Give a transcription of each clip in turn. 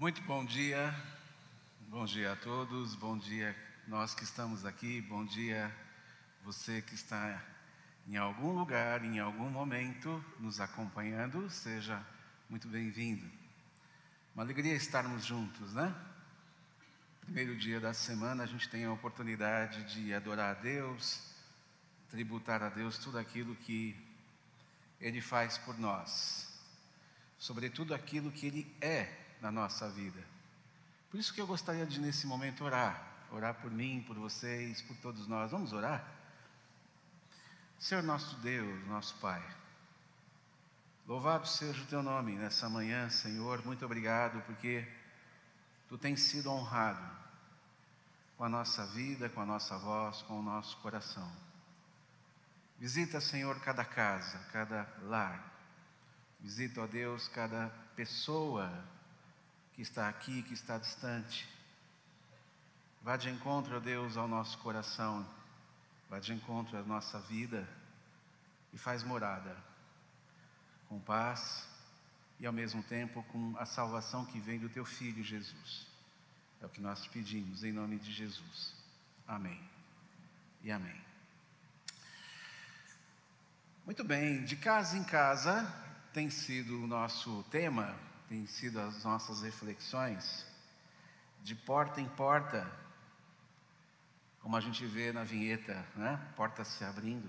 Muito bom dia, bom dia a todos, bom dia nós que estamos aqui, bom dia você que está em algum lugar, em algum momento nos acompanhando, seja muito bem-vindo. Uma alegria estarmos juntos, né? Primeiro dia da semana a gente tem a oportunidade de adorar a Deus, tributar a Deus tudo aquilo que Ele faz por nós, sobretudo aquilo que Ele é na nossa vida. Por isso que eu gostaria de, nesse momento, orar. Orar por mim, por vocês, por todos nós. Vamos orar? Senhor nosso Deus, nosso Pai, louvado seja o Teu nome nessa manhã, Senhor. Muito obrigado, porque Tu tens sido honrado com a nossa vida, com a nossa voz, com o nosso coração. Visita, Senhor, cada casa, cada lar. Visita, ó Deus, cada pessoa que está aqui, que está distante. Vá de encontro, ó Deus, ao nosso coração. Vá de encontro à nossa vida e faz morada com paz e ao mesmo tempo com a salvação que vem do teu filho Jesus. É o que nós pedimos em nome de Jesus. Amém. E amém. Muito bem, de casa em casa tem sido o nosso tema tem sido as nossas reflexões, de porta em porta, como a gente vê na vinheta, né? Porta se abrindo.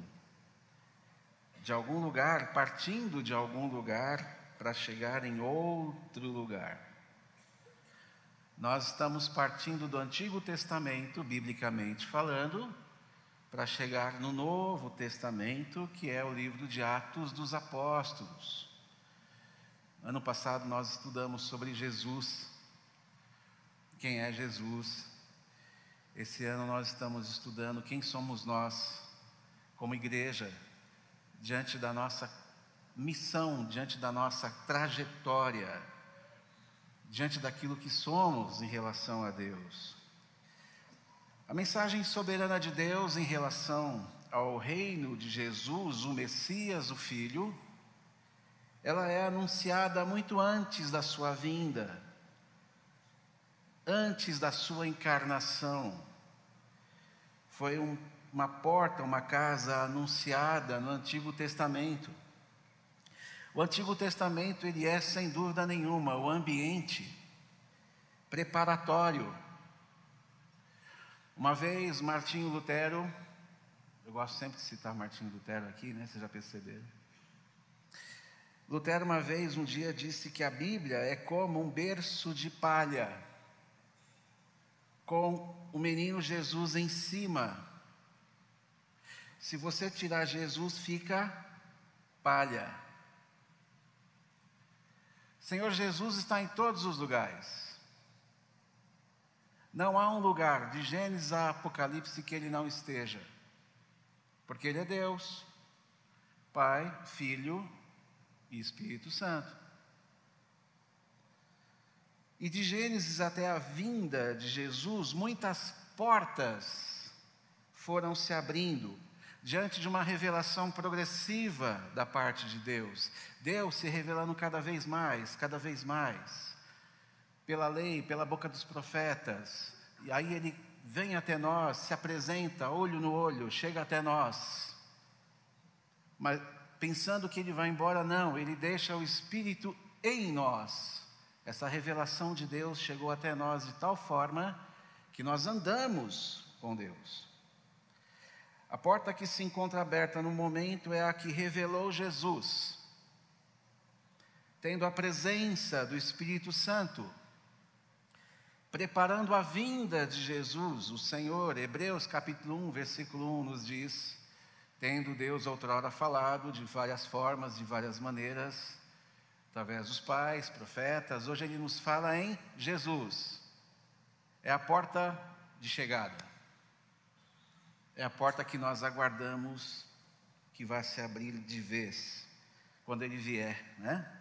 De algum lugar, partindo de algum lugar para chegar em outro lugar. Nós estamos partindo do Antigo Testamento, biblicamente falando, para chegar no Novo Testamento, que é o livro de Atos dos Apóstolos. Ano passado nós estudamos sobre Jesus. Quem é Jesus? Esse ano nós estamos estudando quem somos nós, como igreja, diante da nossa missão, diante da nossa trajetória, diante daquilo que somos em relação a Deus. A mensagem soberana de Deus em relação ao reino de Jesus, o Messias, o Filho, ela é anunciada muito antes da sua vinda, antes da sua encarnação. Foi um, uma porta, uma casa anunciada no Antigo Testamento. O Antigo Testamento ele é sem dúvida nenhuma o ambiente preparatório. Uma vez Martinho Lutero, eu gosto sempre de citar Martinho Lutero aqui, né? Vocês já perceberam? Lutero, uma vez, um dia, disse que a Bíblia é como um berço de palha, com o menino Jesus em cima. Se você tirar Jesus, fica palha. Senhor Jesus está em todos os lugares. Não há um lugar, de Gênesis a Apocalipse, que ele não esteja. Porque ele é Deus, Pai, Filho e Espírito Santo. E de Gênesis até a vinda de Jesus, muitas portas foram se abrindo diante de uma revelação progressiva da parte de Deus. Deus se revelando cada vez mais, cada vez mais, pela lei, pela boca dos profetas. E aí ele vem até nós, se apresenta olho no olho, chega até nós. Mas pensando que ele vai embora, não, ele deixa o Espírito em nós. Essa revelação de Deus chegou até nós de tal forma que nós andamos com Deus. A porta que se encontra aberta no momento é a que revelou Jesus, tendo a presença do Espírito Santo, preparando a vinda de Jesus, o Senhor. Hebreus capítulo 1, versículo 1 nos diz: tendo Deus outrora falado de várias formas, de várias maneiras, através dos pais, profetas, hoje Ele nos fala em Jesus. É a porta de chegada. É a porta que nós aguardamos que vai se abrir de vez quando Ele vier, né?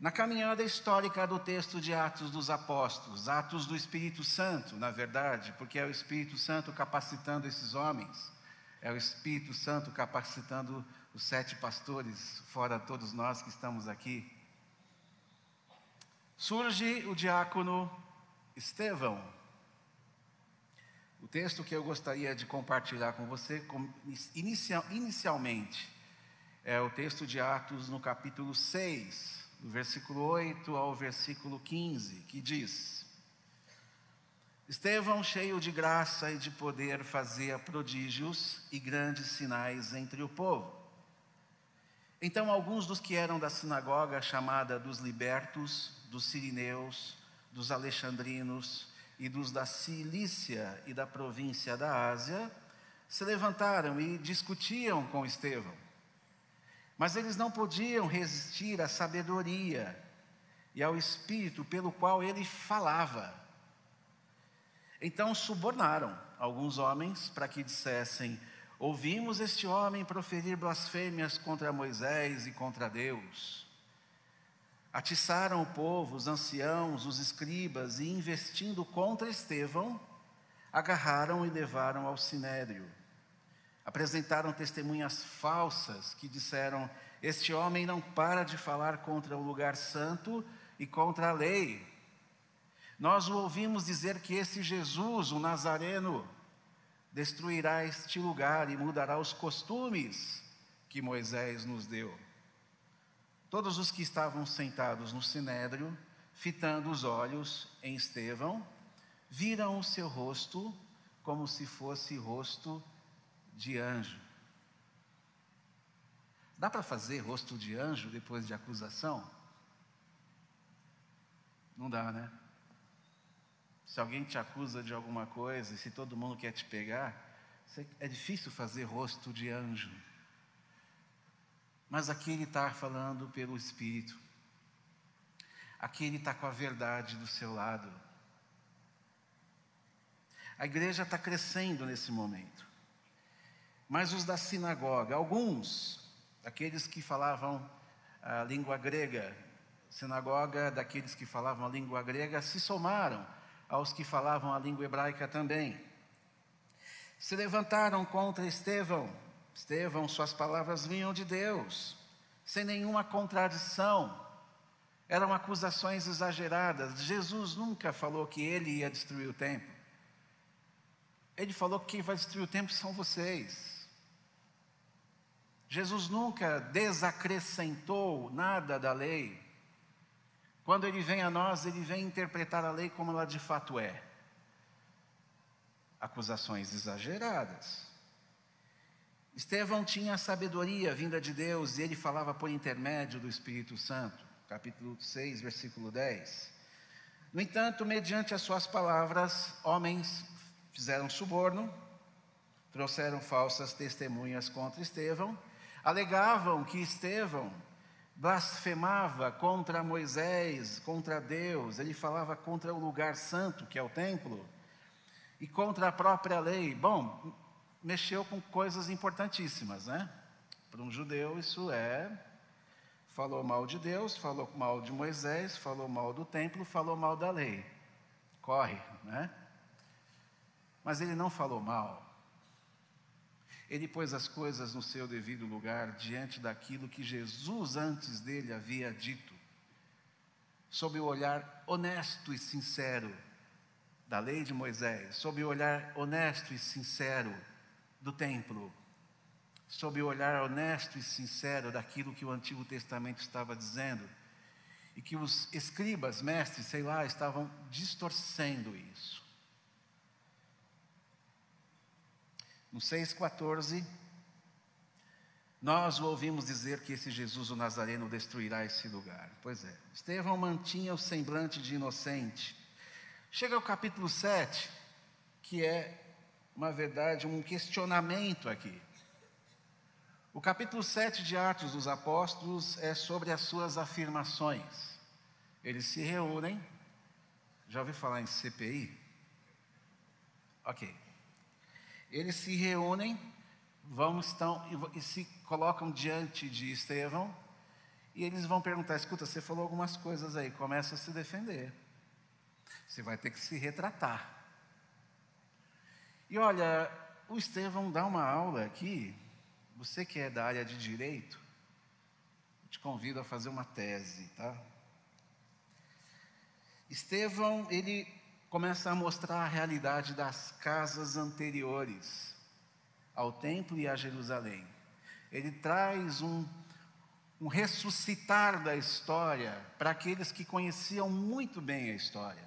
Na caminhada histórica do texto de Atos dos Apóstolos, Atos do Espírito Santo, na verdade, porque é o Espírito Santo capacitando esses homens é o Espírito Santo capacitando os sete pastores, fora todos nós que estamos aqui. surge o diácono Estevão. O texto que eu gostaria de compartilhar com você, inicialmente, é o texto de Atos no capítulo 6, do versículo 8 ao versículo 15, que diz: Estevão, cheio de graça e de poder, fazia prodígios e grandes sinais entre o povo. Então, alguns dos que eram da sinagoga chamada dos libertos, dos sirineus, dos alexandrinos e dos da Cilícia e da província da Ásia, se levantaram e discutiam com Estevão. Mas eles não podiam resistir à sabedoria e ao espírito pelo qual ele falava. Então subornaram alguns homens para que dissessem: Ouvimos este homem proferir blasfêmias contra Moisés e contra Deus. Atiçaram o povo, os anciãos, os escribas, e investindo contra Estevão, agarraram e levaram ao sinédrio. Apresentaram testemunhas falsas que disseram: Este homem não para de falar contra o lugar santo e contra a lei. Nós o ouvimos dizer que esse Jesus, o Nazareno, destruirá este lugar e mudará os costumes que Moisés nos deu. Todos os que estavam sentados no sinédrio, fitando os olhos em Estevão, viram o seu rosto como se fosse rosto de anjo. Dá para fazer rosto de anjo depois de acusação? Não dá, né? Se alguém te acusa de alguma coisa e se todo mundo quer te pegar, é difícil fazer rosto de anjo. Mas aqui ele está falando pelo Espírito. Aqui ele está com a verdade do seu lado. A igreja está crescendo nesse momento. Mas os da sinagoga, alguns, aqueles que falavam a língua grega, sinagoga daqueles que falavam a língua grega, se somaram aos que falavam a língua hebraica também. Se levantaram contra Estevão. Estevão, suas palavras vinham de Deus, sem nenhuma contradição. Eram acusações exageradas. Jesus nunca falou que ele ia destruir o templo. Ele falou que quem vai destruir o templo são vocês. Jesus nunca desacrescentou nada da lei. Quando ele vem a nós, ele vem interpretar a lei como ela de fato é. Acusações exageradas. Estevão tinha a sabedoria vinda de Deus e ele falava por intermédio do Espírito Santo. Capítulo 6, versículo 10. No entanto, mediante as suas palavras, homens fizeram suborno, trouxeram falsas testemunhas contra Estevão, alegavam que Estevão blasfemava contra Moisés, contra Deus, ele falava contra o lugar santo, que é o templo, e contra a própria lei. Bom, mexeu com coisas importantíssimas, né? Para um judeu, isso é. Falou mal de Deus, falou mal de Moisés, falou mal do templo, falou mal da lei. Corre, né? Mas ele não falou mal ele pôs as coisas no seu devido lugar diante daquilo que Jesus antes dele havia dito, sob o olhar honesto e sincero da lei de Moisés, sob o olhar honesto e sincero do templo, sob o olhar honesto e sincero daquilo que o Antigo Testamento estava dizendo, e que os escribas, mestres, sei lá, estavam distorcendo isso. No 6,14, nós o ouvimos dizer que esse Jesus o Nazareno destruirá esse lugar. Pois é, Estevão mantinha o semblante de inocente. Chega ao capítulo 7, que é, uma verdade, um questionamento aqui. O capítulo 7 de Atos dos Apóstolos é sobre as suas afirmações. Eles se reúnem. Já ouviu falar em CPI? Ok. Eles se reúnem, vão estão e se colocam diante de Estevão e eles vão perguntar: escuta, você falou algumas coisas aí, começa a se defender. Você vai ter que se retratar. E olha, o Estevão dá uma aula aqui. Você que é da área de direito, te convido a fazer uma tese, tá? Estevão, ele começa a mostrar a realidade das casas anteriores ao templo e a Jerusalém. Ele traz um, um ressuscitar da história para aqueles que conheciam muito bem a história.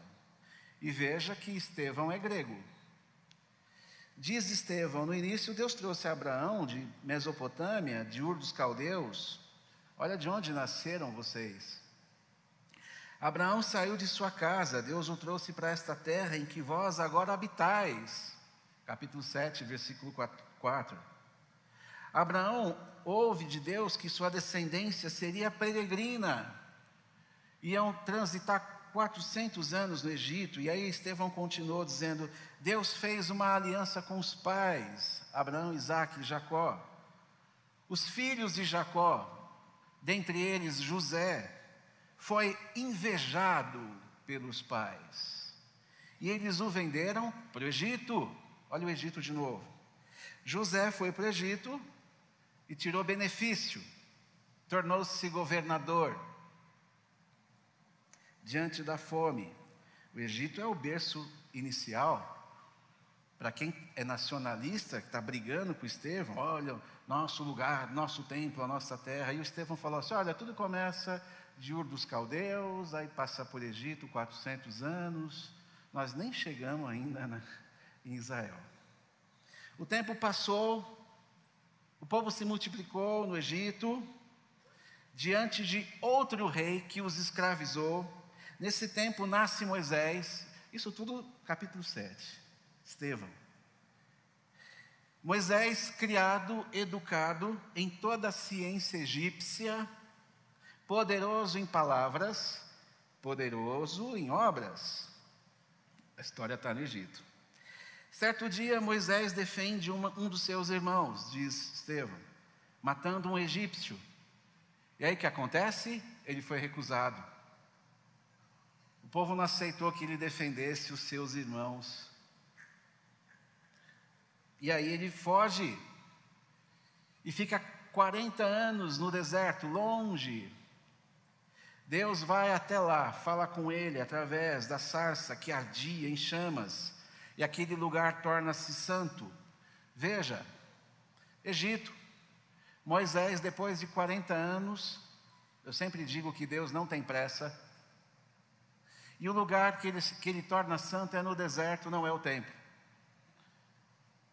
E veja que Estevão é grego. Diz Estevão, no início Deus trouxe Abraão de Mesopotâmia, de Ur dos Caldeus. Olha de onde nasceram vocês. Abraão saiu de sua casa, Deus o trouxe para esta terra em que vós agora habitais. Capítulo 7, versículo 4. Abraão ouve de Deus que sua descendência seria peregrina, iam transitar 400 anos no Egito, e aí Estevão continuou dizendo: Deus fez uma aliança com os pais, Abraão, Isaac e Jacó. Os filhos de Jacó, dentre eles José, foi invejado pelos pais. E eles o venderam para o Egito. Olha o Egito de novo. José foi para o Egito e tirou benefício, tornou-se governador diante da fome. O Egito é o berço inicial. Para quem é nacionalista, que está brigando com Estevão, olha, nosso lugar, nosso templo, a nossa terra. E o Estevão falou assim: olha, tudo começa de Ur dos Caldeus, aí passa por Egito 400 anos, nós nem chegamos ainda na, em Israel. O tempo passou, o povo se multiplicou no Egito, diante de outro rei que os escravizou, Nesse tempo nasce Moisés, isso tudo capítulo 7, Estevão. Moisés, criado, educado em toda a ciência egípcia, poderoso em palavras, poderoso em obras. A história está no Egito. Certo dia, Moisés defende uma, um dos seus irmãos, diz Estevão, matando um egípcio. E aí o que acontece? Ele foi recusado povo não aceitou que ele defendesse os seus irmãos. E aí ele foge e fica 40 anos no deserto, longe. Deus vai até lá, fala com ele através da sarça que ardia em chamas, e aquele lugar torna-se santo. Veja, Egito, Moisés, depois de 40 anos, eu sempre digo que Deus não tem pressa, e o lugar que ele, que ele torna santo é no deserto, não é o templo.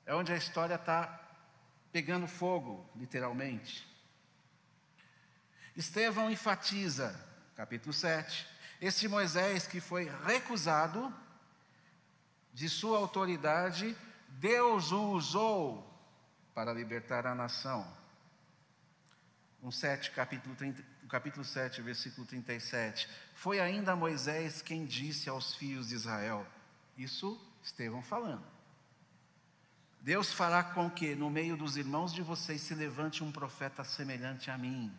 É onde a história está pegando fogo, literalmente. Estevão enfatiza, capítulo 7, esse Moisés que foi recusado de sua autoridade, Deus o usou para libertar a nação. Um 7, capítulo, 30, capítulo 7, versículo 37. Foi ainda Moisés quem disse aos filhos de Israel: Isso Estevão falando. Deus fará com que no meio dos irmãos de vocês se levante um profeta semelhante a mim.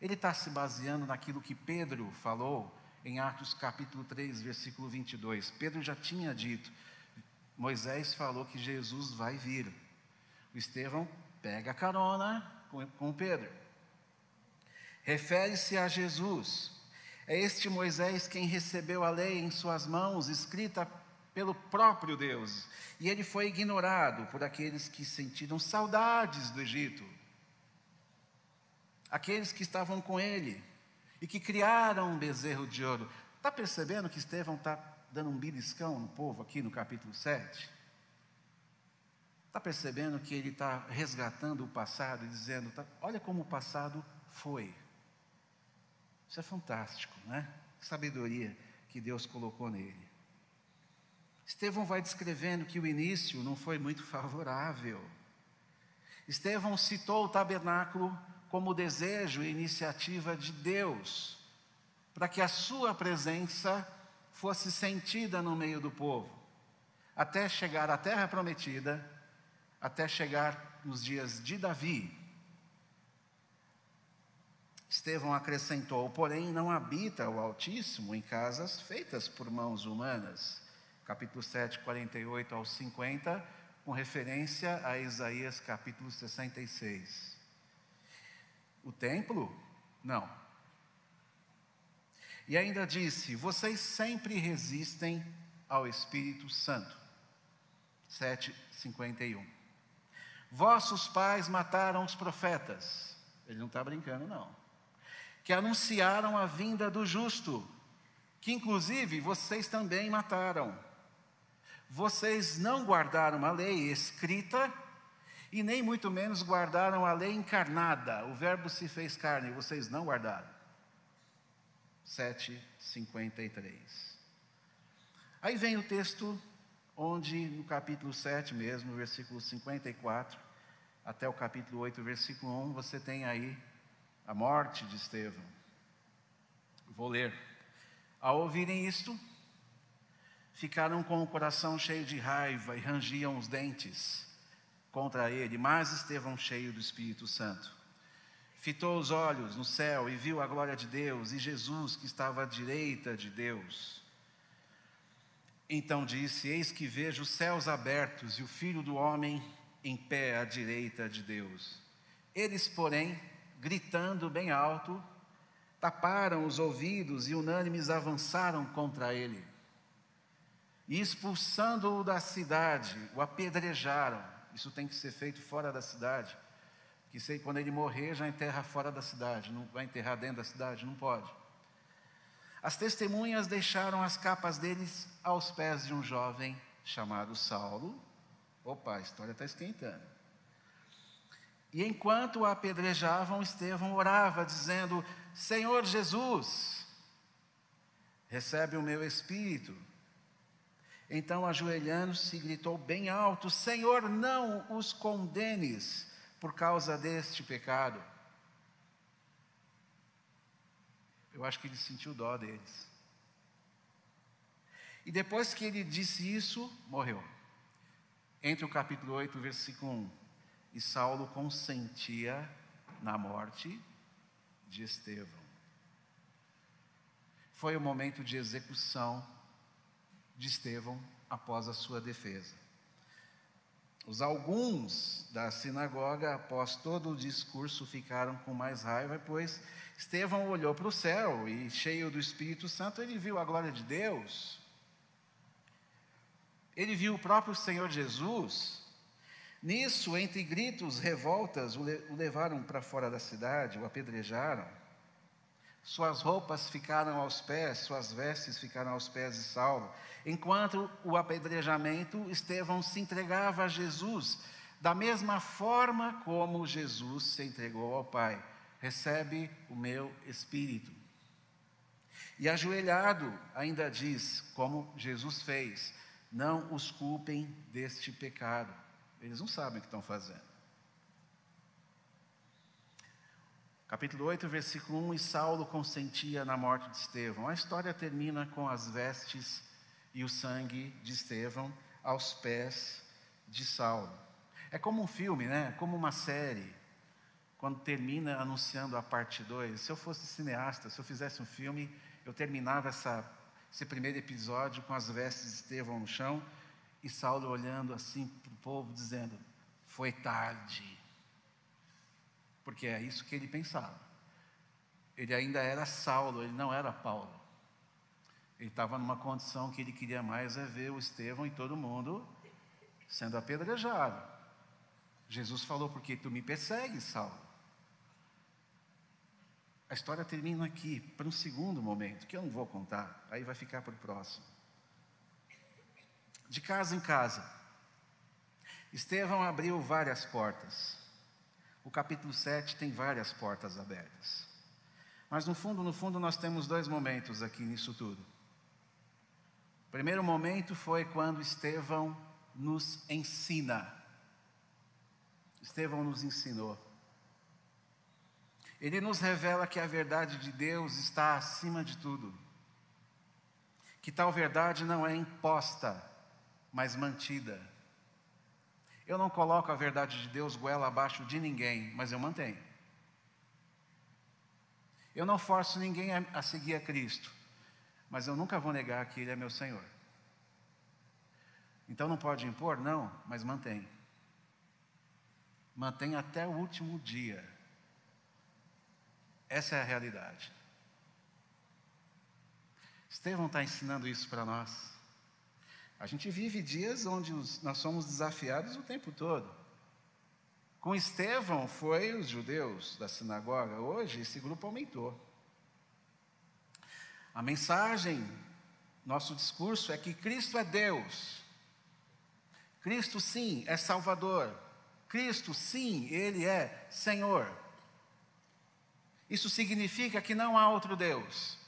Ele está se baseando naquilo que Pedro falou em Atos capítulo 3, versículo 22. Pedro já tinha dito, Moisés falou que Jesus vai vir. O Estevão pega carona com, com Pedro. Refere-se a Jesus. É este Moisés quem recebeu a lei em suas mãos, escrita pelo próprio Deus, e ele foi ignorado por aqueles que sentiram saudades do Egito, aqueles que estavam com ele e que criaram um bezerro de ouro. Está percebendo que Estevão está dando um beliscão no povo aqui no capítulo 7? Está percebendo que ele está resgatando o passado e dizendo: tá, olha como o passado foi. Isso é fantástico, né? Que sabedoria que Deus colocou nele. Estevão vai descrevendo que o início não foi muito favorável. Estevão citou o tabernáculo como desejo e iniciativa de Deus, para que a sua presença fosse sentida no meio do povo, até chegar à terra prometida, até chegar nos dias de Davi, Estevão acrescentou: porém, não habita o Altíssimo em casas feitas por mãos humanas. Capítulo 7, 48 ao 50, com referência a Isaías capítulo 66. O templo? Não. E ainda disse: Vocês sempre resistem ao Espírito Santo. 7,51. Vossos pais mataram os profetas. Ele não está brincando, não. Que anunciaram a vinda do justo, que inclusive vocês também mataram. Vocês não guardaram a lei escrita e nem muito menos guardaram a lei encarnada. O Verbo se fez carne, vocês não guardaram. 7,53. Aí vem o texto onde no capítulo 7 mesmo, versículo 54, até o capítulo 8, versículo 1, você tem aí a morte de Estevão. Vou ler. Ao ouvirem isto, ficaram com o coração cheio de raiva e rangiam os dentes contra ele, mas Estevão, cheio do Espírito Santo, fitou os olhos no céu e viu a glória de Deus e Jesus que estava à direita de Deus. Então disse: Eis que vejo os céus abertos e o filho do homem em pé à direita de Deus. Eles, porém, gritando bem alto, taparam os ouvidos e unânimes avançaram contra ele. E expulsando-o da cidade, o apedrejaram. Isso tem que ser feito fora da cidade. Que sei quando ele morrer, já enterra fora da cidade. Não vai enterrar dentro da cidade? Não pode. As testemunhas deixaram as capas deles aos pés de um jovem chamado Saulo. Opa, a história está esquentando. E enquanto o apedrejavam, Estevão orava, dizendo: Senhor Jesus, recebe o meu espírito. Então, ajoelhando-se, gritou bem alto: Senhor, não os condenes por causa deste pecado. Eu acho que ele sentiu dó deles. E depois que ele disse isso, morreu. Entre o capítulo 8, versículo 1. E Saulo consentia na morte de Estevão. Foi o momento de execução de Estevão após a sua defesa. Os alguns da sinagoga, após todo o discurso, ficaram com mais raiva, pois Estevão olhou para o céu e, cheio do Espírito Santo, ele viu a glória de Deus. Ele viu o próprio Senhor Jesus. Nisso, entre gritos, revoltas, o levaram para fora da cidade, o apedrejaram. Suas roupas ficaram aos pés, suas vestes ficaram aos pés de Saulo. Enquanto o apedrejamento, Estevão se entregava a Jesus, da mesma forma como Jesus se entregou ao Pai recebe o meu espírito. E ajoelhado, ainda diz, como Jesus fez: não os culpem deste pecado. Eles não sabem o que estão fazendo. Capítulo 8, versículo 1: E Saulo consentia na morte de Estevão. A história termina com as vestes e o sangue de Estevão aos pés de Saulo. É como um filme, né? Como uma série quando termina anunciando a parte 2. Se eu fosse cineasta, se eu fizesse um filme, eu terminava essa, esse primeiro episódio com as vestes de Estevão no chão e Saulo olhando assim para o povo, dizendo: Foi tarde. Porque é isso que ele pensava. Ele ainda era Saulo, ele não era Paulo. Ele estava numa condição que ele queria mais é ver o Estevão e todo mundo sendo apedrejado. Jesus falou: Porque tu me persegues, Saulo. A história termina aqui, para um segundo momento, que eu não vou contar, aí vai ficar para o próximo. De casa em casa, Estevão abriu várias portas. O capítulo 7 tem várias portas abertas. Mas no fundo, no fundo, nós temos dois momentos aqui nisso tudo. O primeiro momento foi quando Estevão nos ensina. Estevão nos ensinou. Ele nos revela que a verdade de Deus está acima de tudo. Que tal verdade não é imposta, mas mantida. Eu não coloco a verdade de Deus goela abaixo de ninguém, mas eu mantenho. Eu não forço ninguém a, seguir a Cristo, mas eu nunca vou negar que Ele é meu Senhor. Então não pode impor? Não, mas mantém. Mantém até o último dia. Essa é a realidade. Estevão está ensinando isso para nós. A gente vive dias onde os, nós somos desafiados o tempo todo. Com Estevão foi os judeus da sinagoga, hoje esse grupo aumentou. A mensagem, nosso discurso é que Cristo é Deus. Cristo, sim, é Salvador. Cristo, sim, Ele é Senhor. Isso significa que não há outro Deus.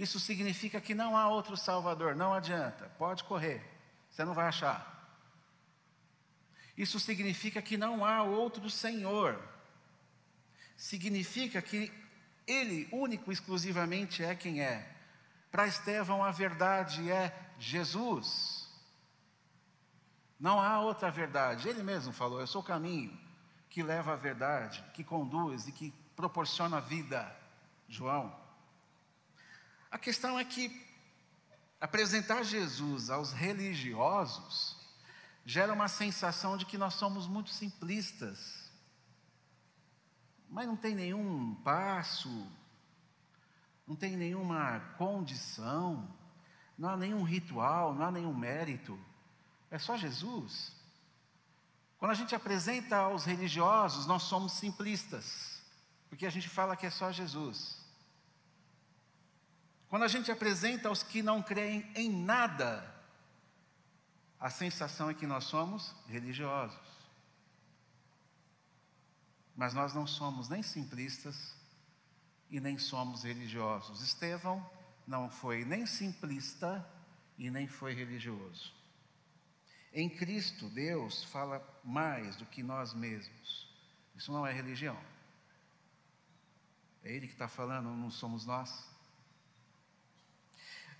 Isso significa que não há outro Salvador. Não adianta, pode correr, você não vai achar. Isso significa que não há outro Senhor. Significa que Ele, único, exclusivamente, é quem é. Para Estevão, a verdade é Jesus. Não há outra verdade. Ele mesmo falou: Eu sou o caminho que leva à verdade, que conduz e que proporciona vida. João. A questão é que apresentar Jesus aos religiosos gera uma sensação de que nós somos muito simplistas. Mas não tem nenhum passo, não tem nenhuma condição, não há nenhum ritual, não há nenhum mérito. É só Jesus. Quando a gente apresenta aos religiosos, nós somos simplistas, porque a gente fala que é só Jesus. Quando a gente apresenta aos que não creem em nada, a sensação é que nós somos religiosos. Mas nós não somos nem simplistas e nem somos religiosos. Estevão não foi nem simplista e nem foi religioso. Em Cristo, Deus fala mais do que nós mesmos. Isso não é religião. É Ele que está falando, não somos nós.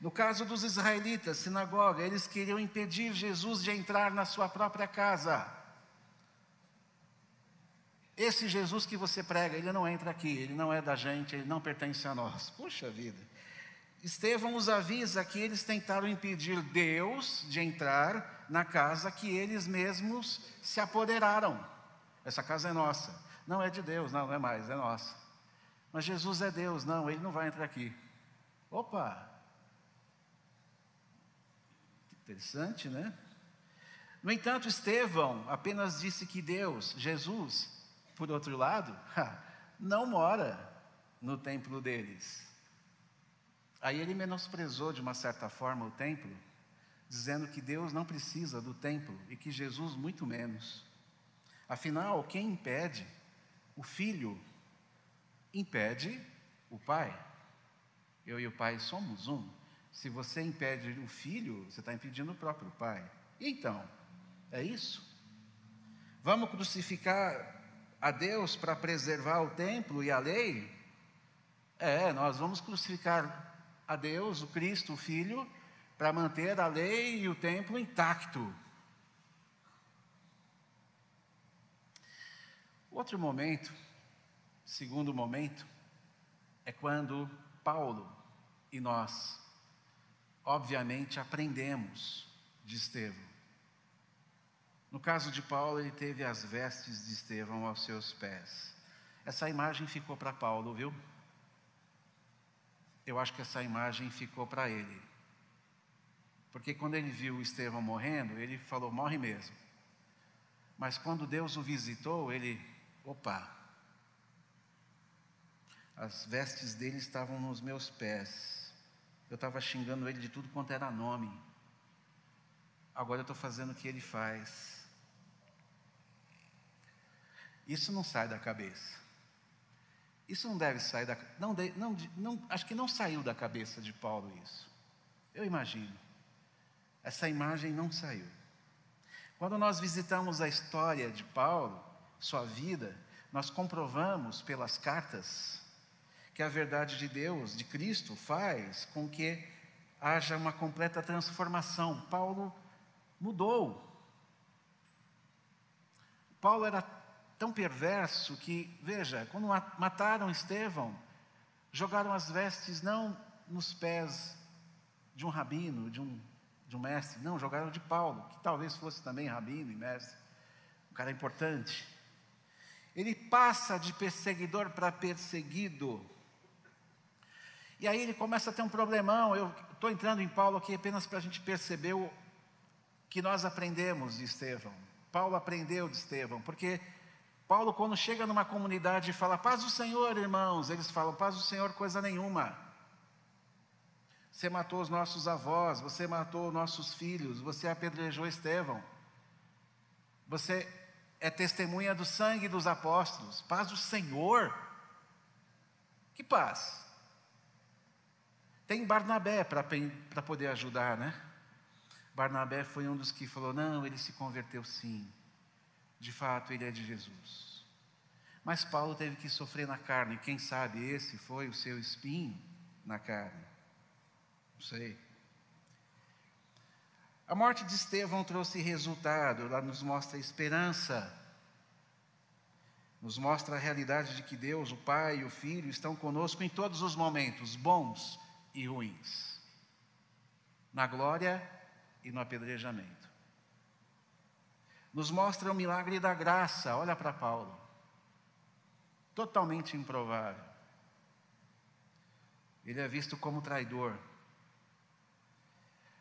No caso dos israelitas, sinagoga, eles queriam impedir Jesus de entrar na sua própria casa. Esse Jesus que você prega, ele não entra aqui, ele não é da gente, ele não pertence a nós. Puxa vida. Estevão os avisa que eles tentaram impedir Deus de entrar na casa que eles mesmos se apoderaram. Essa casa é nossa. Não é de Deus, não, não é mais, é nossa. Mas Jesus é Deus, não, ele não vai entrar aqui. Opa! Interessante, né? No entanto, Estevão apenas disse que Deus, Jesus, por outro lado, não mora no templo deles. Aí ele menosprezou de uma certa forma o templo, dizendo que Deus não precisa do templo e que Jesus muito menos. Afinal, quem impede o filho impede o pai. Eu e o pai somos um. Se você impede o filho, você está impedindo o próprio pai. Então, é isso? Vamos crucificar a Deus para preservar o templo e a lei? É, nós vamos crucificar a Deus, o Cristo, o Filho, para manter a lei e o templo intacto. Outro momento, segundo momento, é quando Paulo e nós, obviamente, aprendemos de Estevão. No caso de Paulo, ele teve as vestes de Estevão aos seus pés. Essa imagem ficou para Paulo, viu? eu acho que essa imagem ficou para ele. Porque quando ele viu Estevão morrendo, ele falou: morre mesmo. Mas quando Deus o visitou, ele, opa, as vestes dele estavam nos meus pés. Eu estava xingando ele de tudo quanto era nome. Agora eu estou fazendo o que ele faz. Isso não sai da cabeça. Isso não deve sair da. Não, não, não, acho que não saiu da cabeça de Paulo isso. Eu imagino. Essa imagem não saiu. Quando nós visitamos a história de Paulo, sua vida, nós comprovamos pelas cartas que a verdade de Deus, de Cristo, faz com que haja uma completa transformação. Paulo mudou. Paulo era tão perverso que, veja, quando mataram Estevão, jogaram as vestes não nos pés de um rabino, de um, de um mestre, não, jogaram de Paulo, que talvez fosse também rabino e mestre, um cara importante. Ele passa de perseguidor para perseguido. E aí ele começa a ter um problemão. Eu estou entrando em Paulo aqui apenas para a gente perceber o que nós aprendemos de Estevão. Paulo aprendeu de Estevão, porque Paulo, quando chega numa comunidade e fala, paz do Senhor, irmãos, eles falam, paz do Senhor, coisa nenhuma. Você matou os nossos avós, você matou nossos filhos, você apedrejou Estevão. Você é testemunha do sangue dos apóstolos. Paz do Senhor. Que paz? Tem Barnabé para poder ajudar, né? Barnabé foi um dos que falou: não, ele se converteu sim. De fato, ele é de Jesus. Mas Paulo teve que sofrer na carne. Quem sabe esse foi o seu espinho na carne. Não sei. A morte de Estevão trouxe resultado, ela nos mostra esperança, nos mostra a realidade de que Deus, o Pai e o Filho estão conosco em todos os momentos, bons e ruins, na glória e no apedrejamento. Nos mostra o milagre da graça, olha para Paulo, totalmente improvável. Ele é visto como traidor,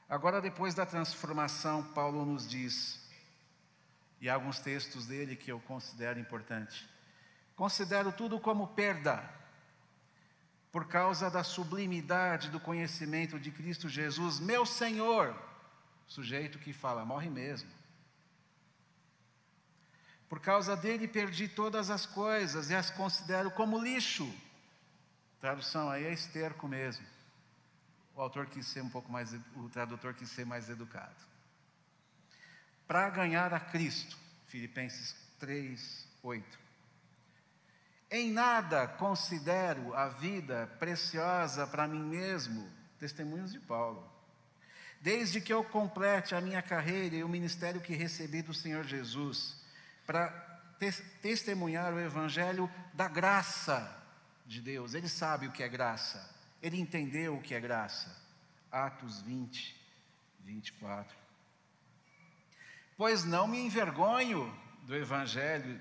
Agora, depois da transformação, Paulo nos diz, e há alguns textos dele que eu considero importante: considero tudo como perda, por causa da sublimidade do conhecimento de Cristo Jesus, meu Senhor. Sujeito que fala, morre mesmo. Por causa dele perdi todas as coisas e as considero como lixo. Tradução aí é esterco mesmo o autor quis ser um pouco mais, o tradutor quis ser mais educado. Para ganhar a Cristo, Filipenses 3, 8. Em nada considero a vida preciosa para mim mesmo, testemunhos de Paulo. Desde que eu complete a minha carreira e o ministério que recebi do Senhor Jesus, para testemunhar o evangelho da graça de Deus. Ele sabe o que é graça. Ele entendeu o que é graça. Atos 20, 24. Pois não me envergonho do Evangelho,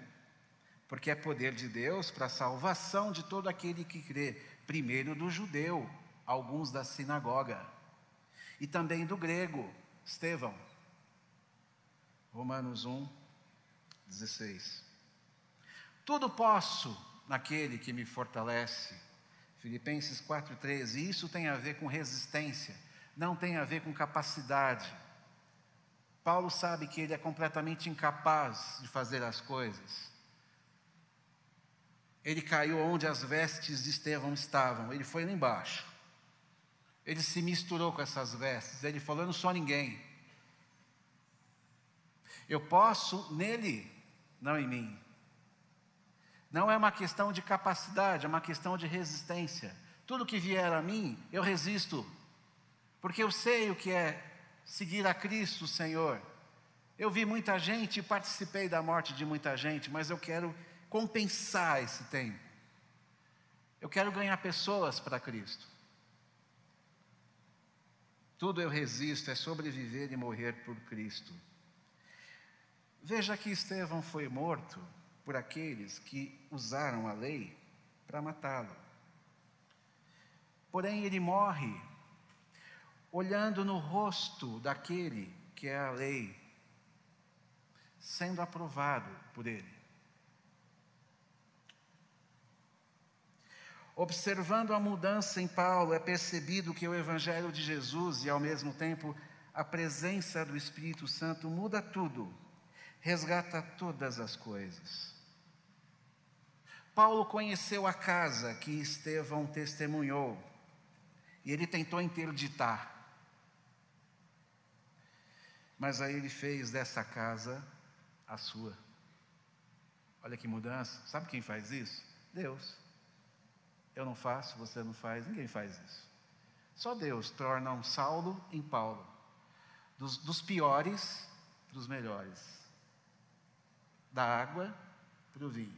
porque é poder de Deus para a salvação de todo aquele que crê, primeiro do judeu, alguns da sinagoga, e também do grego, Estevão. Romanos 1, 16. Tudo posso naquele que me fortalece Filipenses 4,13. Isso tem a ver com resistência, não tem a ver com capacidade. Paulo sabe que ele é completamente incapaz de fazer as coisas. Ele caiu onde as vestes de Estevão estavam, ele foi lá embaixo. Ele se misturou com essas vestes, ele falou: Eu não sou ninguém. Eu posso nele, não em mim. Não é uma questão de capacidade, é uma questão de resistência. Tudo que vier a mim, eu resisto, porque eu sei o que é seguir a Cristo, Senhor. Eu vi muita gente e participei da morte de muita gente, mas eu quero compensar esse tempo. Eu quero ganhar pessoas para Cristo. Tudo eu resisto, é sobreviver e morrer por Cristo. Veja que Estevão foi morto por aqueles que usaram a lei para matá-lo. Porém, ele morre olhando no rosto daquele que é a lei, sendo aprovado por ele. Observando a mudança em Paulo, é percebido que o Evangelho de Jesus e, ao mesmo tempo, a presença do Espírito Santo muda tudo, resgata todas as coisas. Paulo conheceu a casa que Estevão testemunhou e ele tentou interditar. Mas aí ele fez dessa casa a sua. Olha que mudança. Sabe quem faz isso? Deus. Eu não faço, você não faz, ninguém faz isso. Só Deus torna um Saulo em Paulo. Dos, dos piores para os melhores. Da água para o vinho.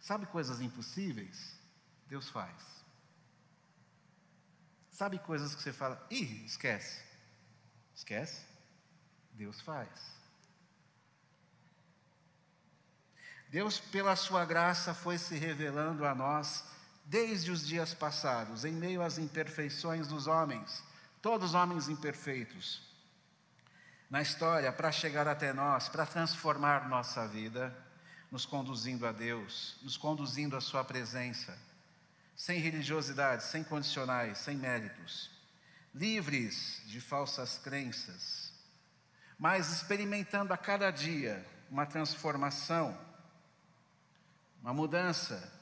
Sabe coisas impossíveis? Deus faz. Sabe coisas que você fala, ih, esquece. Esquece? Deus faz. Deus, pela sua graça, foi se revelando a nós desde os dias passados, em meio às imperfeições dos homens, todos homens imperfeitos, na história para chegar até nós, para transformar nossa vida, nos conduzindo a Deus, nos conduzindo à Sua presença, sem religiosidade, sem condicionais, sem méritos, livres de falsas crenças, mas experimentando a cada dia uma transformação, uma mudança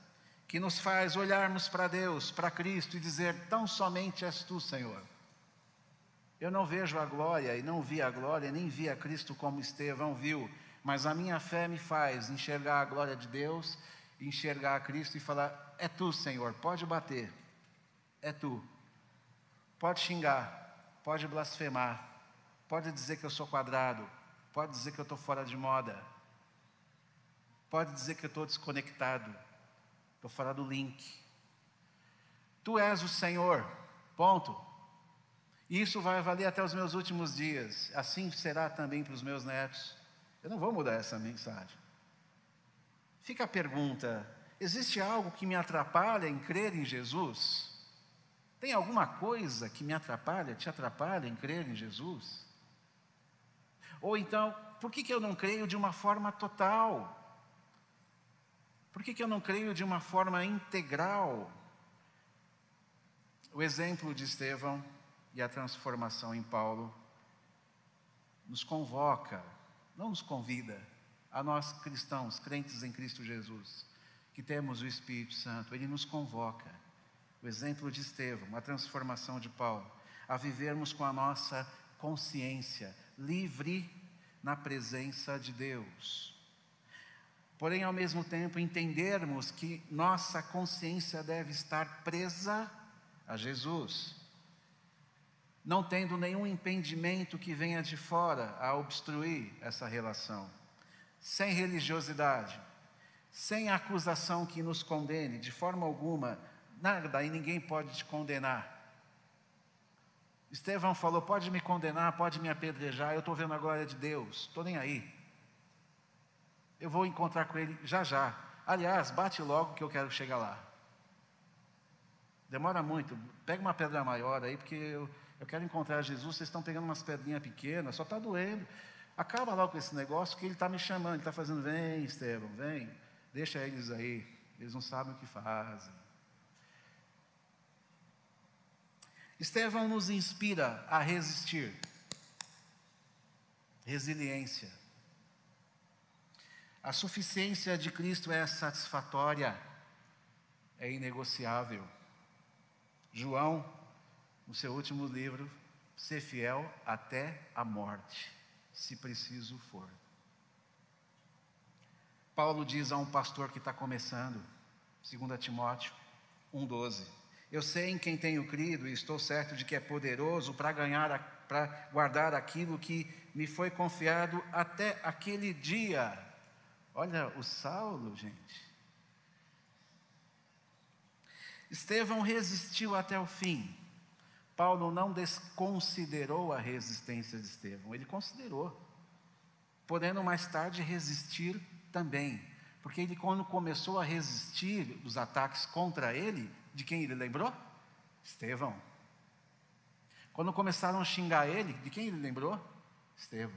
que nos faz olharmos para Deus, para Cristo e dizer: tão somente és tu, Senhor. Eu não vejo a glória e não vi a glória, nem vi a Cristo como Estevão viu, mas a minha fé me faz enxergar a glória de Deus, enxergar a Cristo e falar: é tu, Senhor, pode bater, é tu. Pode xingar, pode blasfemar, pode dizer que eu sou quadrado, pode dizer que eu estou fora de moda, pode dizer que eu estou desconectado Estou fora do link. Tu és o Senhor, ponto. Isso vai valer até os meus últimos dias. Assim será também para os meus netos. Eu não vou mudar essa mensagem. Fica a pergunta: existe algo que me atrapalha em crer em Jesus? Tem alguma coisa que me atrapalha, te atrapalha em crer em Jesus? Ou então, por que, que eu não creio de uma forma total? Por que, que eu não creio de uma forma integral? O exemplo de Estevão e a transformação em Paulo nos convoca, não nos convida, a nós cristãos, crentes em Cristo Jesus, que temos o Espírito Santo, ele nos convoca. O exemplo de Estevão, a transformação de Paulo, a vivermos com a nossa consciência livre na presença de Deus porém, ao mesmo tempo, entendermos que nossa consciência deve estar presa a Jesus, não tendo nenhum impedimento que venha de fora a obstruir essa relação, sem religiosidade, sem acusação que nos condene, de forma alguma, nada e ninguém pode te condenar. Estevão falou: pode me condenar, pode me apedrejar, eu estou vendo a glória de Deus, estou nem aí. Eu vou encontrar com ele já já. Aliás, bate logo que eu quero chegar lá. Demora muito. Pega uma pedra maior aí, porque eu, eu quero encontrar Jesus. Vocês estão pegando umas pedrinhas pequenas, só está doendo. Acaba logo com esse negócio que ele está me chamando. Ele está fazendo, vem, Estevão, vem. Deixa eles aí. Eles não sabem o que fazem. Estevão nos inspira a resistir. Resiliência. A suficiência de Cristo é satisfatória, é inegociável. João, no seu último livro, ser fiel até a morte, se preciso for. Paulo diz a um pastor que está começando, 2 Timóteo 1,12: Eu sei em quem tenho crido e estou certo de que é poderoso para ganhar, para guardar aquilo que me foi confiado até aquele dia. Olha o Saulo, gente. Estevão resistiu até o fim. Paulo não desconsiderou a resistência de Estevão, ele considerou, podendo mais tarde resistir também, porque ele, quando começou a resistir os ataques contra ele, de quem ele lembrou? Estevão. Quando começaram a xingar ele, de quem ele lembrou? Estevão.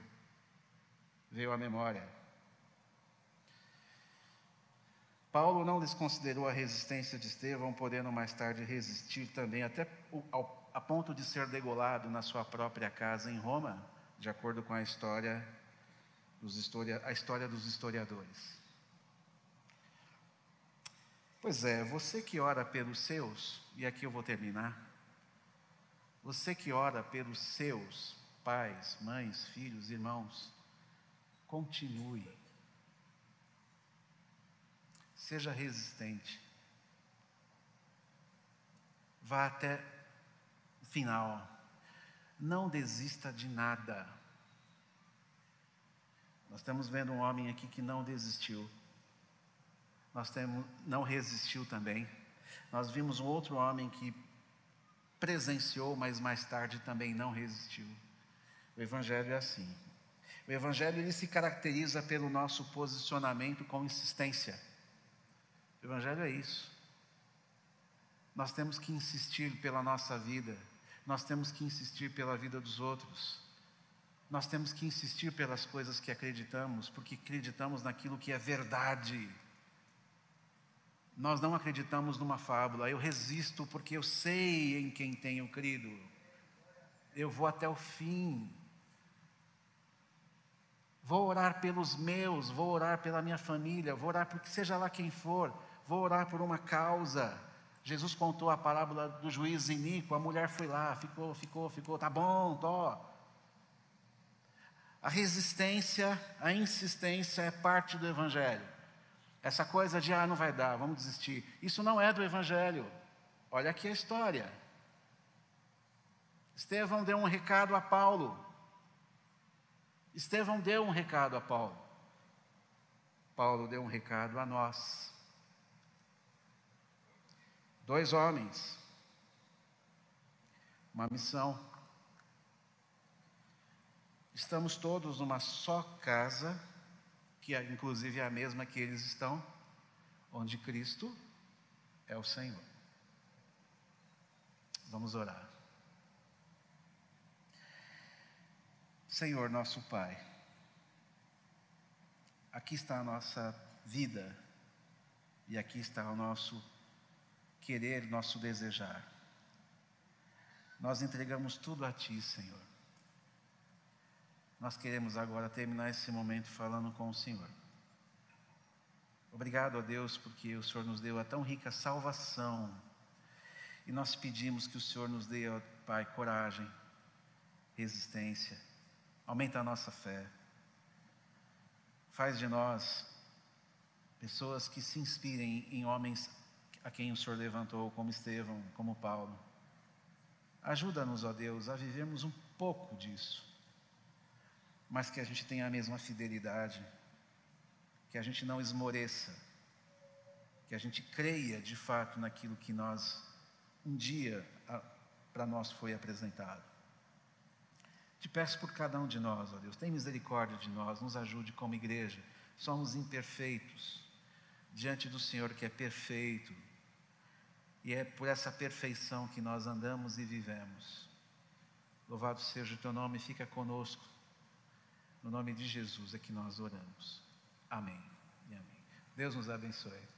Veio à memória. Paulo não desconsiderou a resistência de Estevão, podendo mais tarde resistir também, até ao, a ponto de ser degolado na sua própria casa em Roma, de acordo com a história dos, historia, a história dos historiadores. Pois é, você que ora pelos seus, e aqui eu vou terminar, você que ora pelos seus pais, mães, filhos, irmãos, continue Seja resistente. Vá até o final. Não desista de nada. Nós estamos vendo um homem aqui que não desistiu. Nós temos, não resistiu também. Nós vimos um outro homem que presenciou, mas mais tarde também não resistiu. O Evangelho é assim. O Evangelho ele se caracteriza pelo nosso posicionamento com insistência. O Evangelho é isso. Nós temos que insistir pela nossa vida, nós temos que insistir pela vida dos outros. Nós temos que insistir pelas coisas que acreditamos, porque acreditamos naquilo que é verdade. Nós não acreditamos numa fábula. Eu resisto porque eu sei em quem tenho crido. Eu vou até o fim. Vou orar pelos meus, vou orar pela minha família, vou orar por seja lá quem for, vou orar por uma causa. Jesus contou a parábola do juiz iníquo, a mulher foi lá, ficou, ficou, ficou, tá bom, tô. A resistência, a insistência é parte do Evangelho. Essa coisa de, ah, não vai dar, vamos desistir. Isso não é do Evangelho. Olha aqui a história. Estevão deu um recado a Paulo. Estevão deu um recado a Paulo. Paulo deu um recado a nós. Dois homens, uma missão. Estamos todos numa só casa, que é, inclusive é a mesma que eles estão, onde Cristo é o Senhor. Vamos orar. Senhor nosso Pai, aqui está a nossa vida e aqui está o nosso querer, nosso desejar. Nós entregamos tudo a Ti, Senhor. Nós queremos agora terminar esse momento falando com o Senhor. Obrigado a Deus porque o Senhor nos deu a tão rica salvação. E nós pedimos que o Senhor nos dê, ó Pai, coragem, resistência. Aumenta a nossa fé. Faz de nós pessoas que se inspirem em homens a quem o Senhor levantou, como Estevão, como Paulo. Ajuda-nos, ó Deus, a vivermos um pouco disso, mas que a gente tenha a mesma fidelidade, que a gente não esmoreça, que a gente creia de fato naquilo que nós, um dia, para nós foi apresentado. Te peço por cada um de nós, ó Deus, tem misericórdia de nós, nos ajude como igreja, somos imperfeitos diante do Senhor que é perfeito, e é por essa perfeição que nós andamos e vivemos. Louvado seja o teu nome, fica conosco. No nome de Jesus é que nós oramos. Amém e amém. Deus nos abençoe.